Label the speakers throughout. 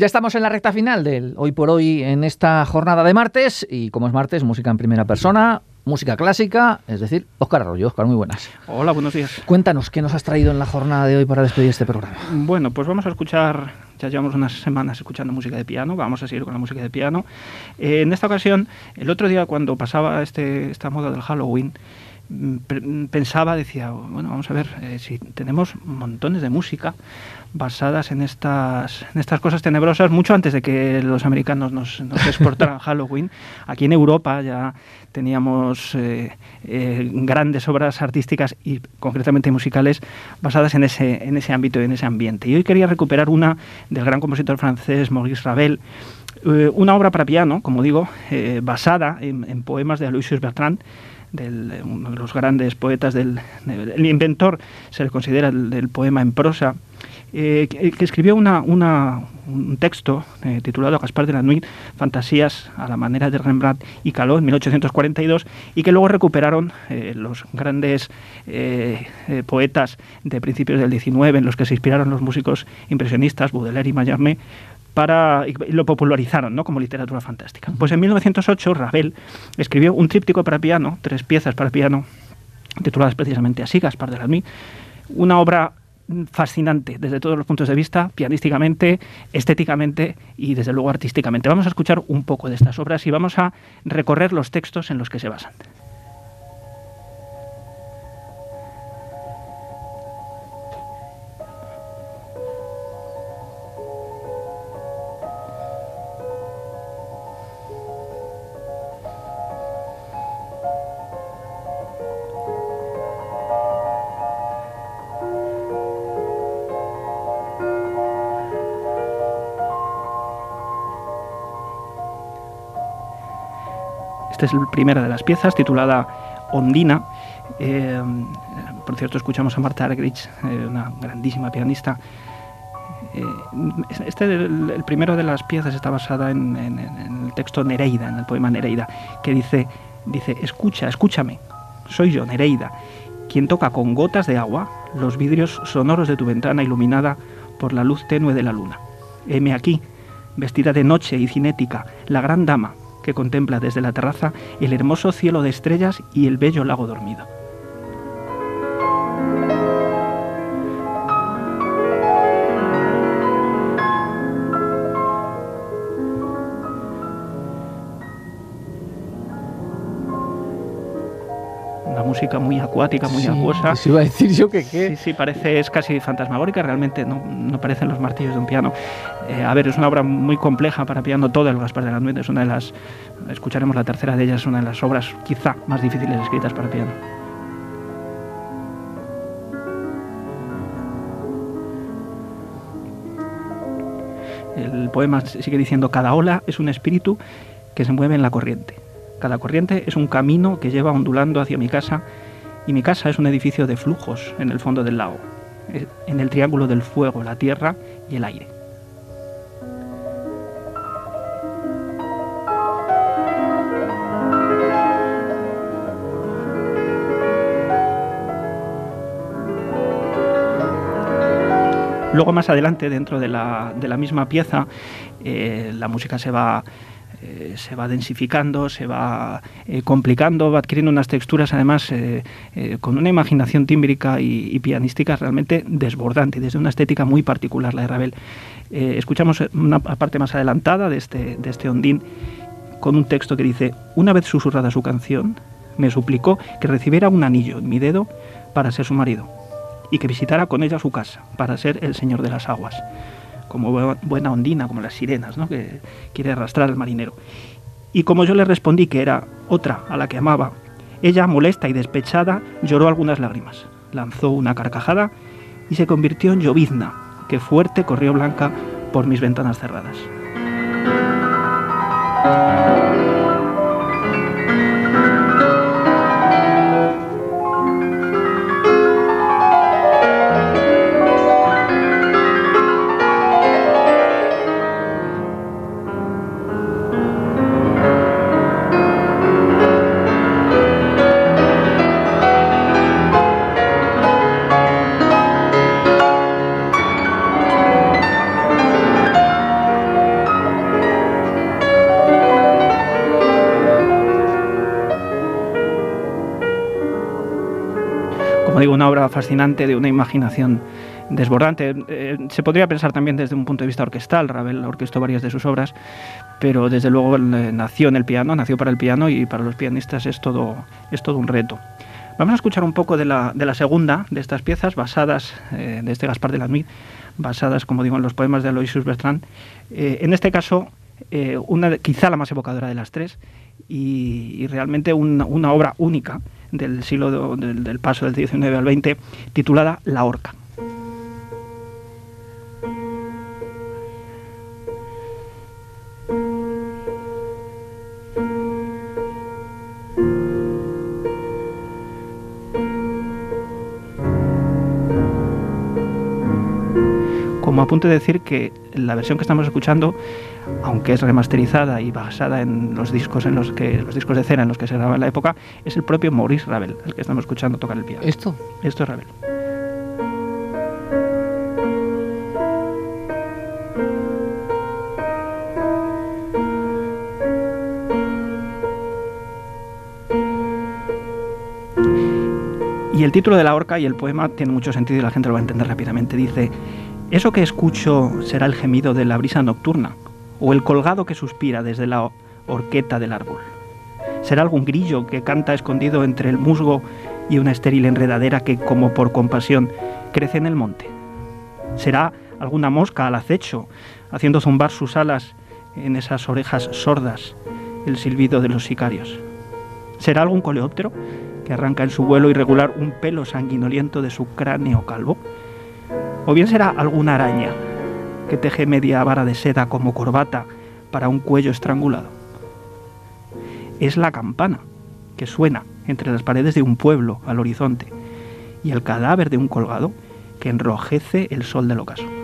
Speaker 1: Ya estamos en la recta final del hoy por hoy en esta jornada de martes y como es martes, música en primera persona, música clásica, es decir, Óscar Arroyo. Óscar, muy buenas.
Speaker 2: Hola, buenos días.
Speaker 1: Cuéntanos, ¿qué nos has traído en la jornada de hoy para despedir este programa?
Speaker 2: Bueno, pues vamos a escuchar, ya llevamos unas semanas escuchando música de piano, vamos a seguir con la música de piano. Eh, en esta ocasión, el otro día cuando pasaba este, esta moda del Halloween, mm, pensaba, decía, bueno, vamos a ver, eh, si tenemos montones de música, basadas en estas, en estas cosas tenebrosas mucho antes de que los americanos nos, nos exportaran Halloween. Aquí en Europa ya teníamos eh, eh, grandes obras artísticas y concretamente musicales basadas en ese, en ese ámbito y en ese ambiente. Y hoy quería recuperar una del gran compositor francés Maurice Ravel, eh, una obra para piano, como digo, basada en, poemas de Aloysius Bertrand, del, uno de los grandes poetas del, el inventor se le considera el, del poema en prosa eh, que, escribió una, un texto eh, titulado Gaspar de la Nuit, Fantasías a la manera de Rembrandt y Caló en 1842 y que luego recuperaron eh, los grandes poetas de principios del XIX en los que se inspiraron los músicos impresionistas Baudelaire y Mallarmé para, y lo popularizaron ¿no? como literatura fantástica. Pues en 1908 Ravel escribió un tríptico para piano, tres piezas para piano, tituladas precisamente así, Gaspar de la Nuit, una obra fascinante desde todos los puntos de vista, pianísticamente, estéticamente y desde luego artísticamente. Vamos a escuchar un poco de estas obras y vamos a recorrer los textos en los que se basan. Esta es la primera de las piezas, titulada Ondina. Eh, por cierto, escuchamos a Marta Argerich, eh, una grandísima pianista. Eh, este, el, primero de las piezas está basada en, el texto Nereida, en el poema Nereida, que dice, dice, escucha, escúchame, soy yo, Nereida, quien toca con gotas de agua los vidrios sonoros de tu ventana iluminada por la luz tenue de la luna. Heme aquí, vestida de noche y cinética, la gran dama, que contempla desde la terraza el hermoso cielo de estrellas y el bello lago dormido. Música muy acuática, muy acuosa.
Speaker 1: Sí, iba a decir yo que qué.
Speaker 2: Sí, sí, parece, es casi fantasmagórica, realmente no, no parecen los martillos de un piano. Eh, a ver, es una obra muy compleja para piano, todo el Gaspar de la es una de las, escucharemos la tercera de ellas, es una de las obras quizá más difíciles escritas para piano. El poema sigue diciendo, cada ola es un espíritu que se mueve en la corriente. Cada corriente es un camino que lleva ondulando hacia mi casa y mi casa es un edificio de flujos en el fondo del lago, en el triángulo del fuego, la tierra y el aire. Luego más adelante, dentro de la, de la misma pieza, eh, la música se va, eh, se va densificando, se va eh, complicando, va adquiriendo unas texturas además con una imaginación tímbrica y, pianística realmente desbordante, desde una estética muy particular, la de Ravel. escuchamos una parte más adelantada de este, de este ondín con un texto que dice, una vez susurrada su canción, me suplicó que recibiera un anillo en mi dedo para ser su marido y que visitara con ella su casa para ser el señor de las aguas, como buena ondina, como las sirenas, ¿no? que quiere arrastrar al marinero. Y como yo le respondí que era otra a la que amaba, ella, molesta y despechada, lloró algunas lágrimas, lanzó una carcajada y se convirtió en llovizna, que fuerte corrió blanca por mis ventanas cerradas. Fascinante de una imaginación desbordante. Eh, se podría pensar también desde un punto de vista orquestal, Ravel orquestó varias de sus obras, pero desde luego nació en el piano, nació para el piano y para los pianistas es todo, es todo un reto. Vamos a escuchar un poco de la, de la segunda de estas piezas, basadas, eh, de este Gaspar de la basadas, como digo, en los poemas de Aloysius Bertrand. Eh, en este caso, una, quizá la más evocadora de las tres, y, realmente una, obra única del siglo del, del paso del 19 al 20, titulada La Horca. Como apunte de decir que la versión que estamos escuchando, aunque es remasterizada y basada en los discos en los que los discos de cera en los que se grababa en la época, es el propio Maurice Ravel el que estamos escuchando tocar el piano.
Speaker 1: ¿Esto?
Speaker 2: Esto es Ravel. Y el título de la horca y el poema tiene mucho sentido y la gente lo va a entender rápidamente. Dice, ¿Eso que escucho será el gemido de la brisa nocturna o el colgado que suspira desde la horqueta del árbol? ¿Será algún grillo que canta escondido entre el musgo y una estéril enredadera que, como por compasión, crece en el monte? ¿Será alguna mosca al acecho, haciendo zumbar sus alas en esas orejas sordas el silbido de los sicarios? ¿Será algún coleóptero que arranca en su vuelo irregular un pelo sanguinoliento de su cráneo calvo? O bien será alguna araña que teje media vara de seda como corbata para un cuello estrangulado. Es la campana que suena entre las paredes de un pueblo al horizonte y el cadáver de un colgado que enrojece el sol del ocaso.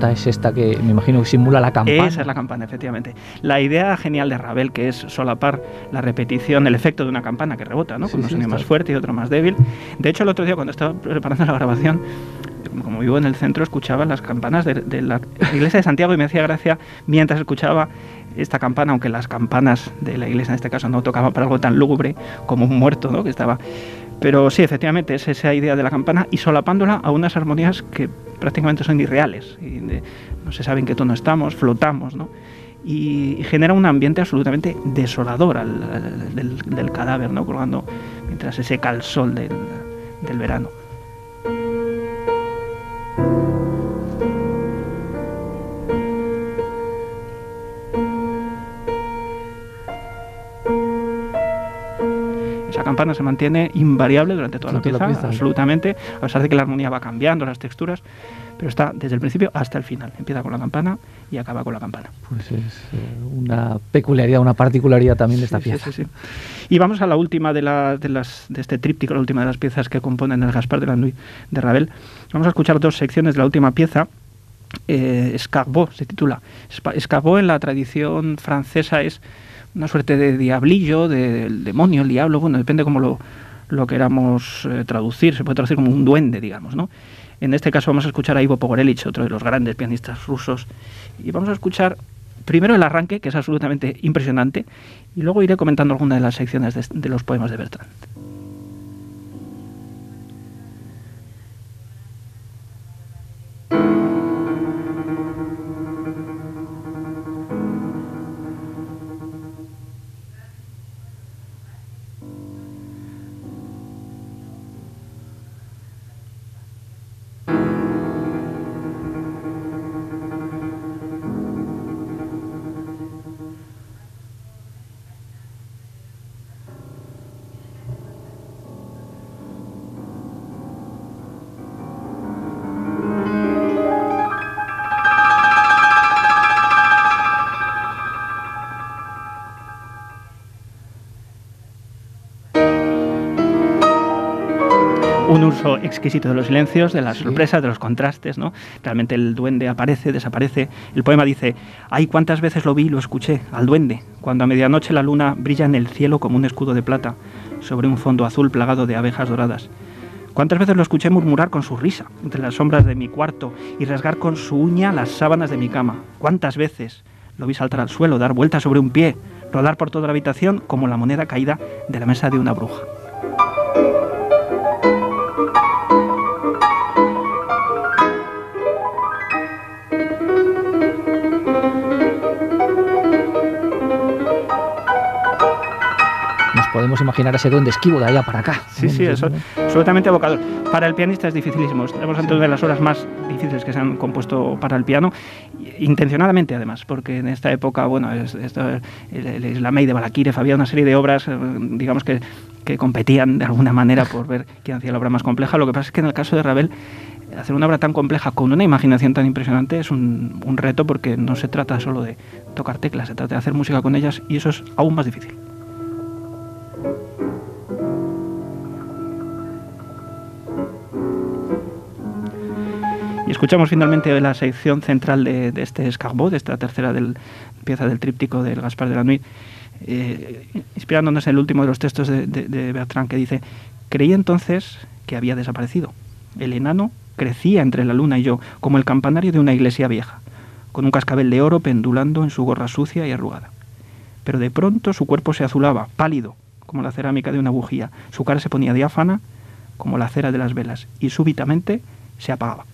Speaker 1: ¿Qué nota es esta que me imagino que simula la campana?
Speaker 2: Esa es la campana, efectivamente. La idea genial de Ravel, que es solapar la repetición, el efecto de una campana que rebota, ¿no? Con un sonido más fuerte y otro más débil. De hecho, el otro día cuando estaba preparando la grabación, como vivo en el centro, escuchaba las campanas de, de la iglesia de Santiago y me hacía gracia mientras escuchaba esta campana, aunque las campanas de la iglesia en este caso no tocaban para algo tan lúgubre como un muerto, ¿no? que estaba pero sí, efectivamente, es esa idea de la campana y solapándola a unas armonías que prácticamente son irreales. Y no se sabe en qué tono estamos, flotamos, ¿no? Y, genera un ambiente absolutamente desolador del, cadáver, ¿no? Colgando mientras se seca el sol del verano. Campana se mantiene invariable durante toda la pieza, absolutamente, a pesar de que la armonía va cambiando, las texturas, pero está desde el principio hasta el final. Empieza con la campana y acaba con la campana.
Speaker 1: Pues es eh, una peculiaridad, una particularidad también de esta pieza.
Speaker 2: Sí, y vamos a la última de, de, las, de este tríptico, la última de las piezas que componen el Gaspar de la Nuit de Ravel. Vamos a escuchar dos secciones de la última pieza. Eh, Escarbot se titula. Escarbot en la tradición francesa es una suerte de diablillo, del demonio, el diablo, bueno, depende cómo lo, queramos eh, traducir, se puede traducir como un duende, digamos, ¿no? En este caso vamos a escuchar a Ivo Pogorelic, otro de los grandes pianistas rusos, y vamos a escuchar primero el arranque, que es absolutamente impresionante, y luego iré comentando algunas de las secciones de los poemas de Bertrand. Uso exquisito de los silencios, de las sorpresas, de los contrastes, ¿no? Realmente el duende aparece, desaparece. El poema dice, ay, cuántas veces lo vi y lo escuché, al duende, cuando a medianoche la luna brilla en el cielo como un escudo de plata, sobre un fondo azul plagado de abejas doradas. ¿Cuántas veces lo escuché murmurar con su risa entre las sombras de mi cuarto y rasgar con su uña las sábanas de mi cama? ¿Cuántas veces lo vi saltar al suelo, dar vueltas sobre un pie, rodar por toda la habitación como la moneda caída de la mesa de una bruja?
Speaker 1: Podemos imaginar ese duende esquivo de allá para acá.
Speaker 2: Sí, sí, eso absolutamente evocador. Para el pianista es dificilísimo. Estamos ante una de las horas más difíciles que se han compuesto para el piano, intencionadamente además, porque en esta época, bueno, es, el, Islamey de Balakirev había una serie de obras, eh, digamos que, que competían de alguna manera por ver quién hacía la obra más compleja. Lo que pasa es que en el caso de Ravel hacer una obra tan compleja con una imaginación tan impresionante es un, un, reto porque no se trata solo de tocar teclas, se trata de hacer música con ellas y eso es aún más difícil. Escuchamos finalmente la sección central de, este escarbot, de esta tercera pieza del tríptico del Gaspar de la Nuit, eh, inspirándonos en el último de los textos de, de Bertrand que dice, creí entonces que había desaparecido. El enano crecía entre la luna y yo, como el campanario de una iglesia vieja, con un cascabel de oro pendulando en su gorra sucia y arrugada. Pero de pronto su cuerpo se azulaba, pálido, como la cerámica de una bujía, su cara se ponía diáfana, como la cera de las velas, y súbitamente se apagaba.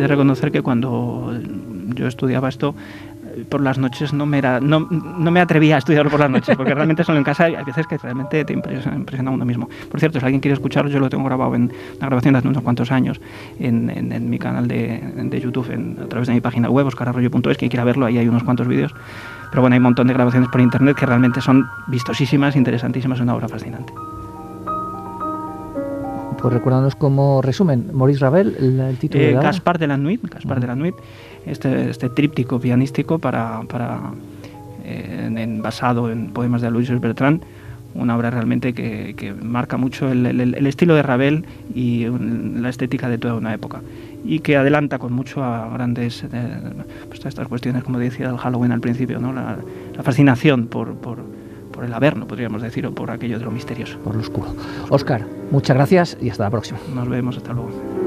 Speaker 2: De reconocer que cuando yo estudiaba esto, eh, por las noches no me era no, no, me atrevía a estudiarlo por las noches porque realmente solo en casa hay veces que realmente te impresiona, impresiona, uno mismo. Por cierto si alguien quiere escucharlo yo lo tengo grabado en una grabación de hace unos cuantos años en, en, mi canal de, de YouTube a través de mi página web oscararroyo.es quien quiera verlo ahí hay unos cuantos vídeos. Pero bueno hay un montón de grabaciones por internet que realmente son vistosísimas interesantísimas una obra fascinante
Speaker 1: pues recuérdanos como resumen, Maurice Ravel, el, título
Speaker 2: de la Gaspar de la Nuit, Gaspar de la Nuit, este, este tríptico pianístico para, para eh, en, basado en poemas de Aloysius Bertrand, una obra realmente que, que marca mucho el, el, estilo de Ravel y la estética de toda una época y que adelanta con mucho a grandes eh, pues estas cuestiones como decía el Halloween al principio, ¿no? la, la fascinación por, por por el averno, podríamos decir, o por aquello de lo misterioso.
Speaker 1: Por lo oscuro. Oscar, muchas gracias y hasta la próxima.
Speaker 2: Nos vemos, hasta luego.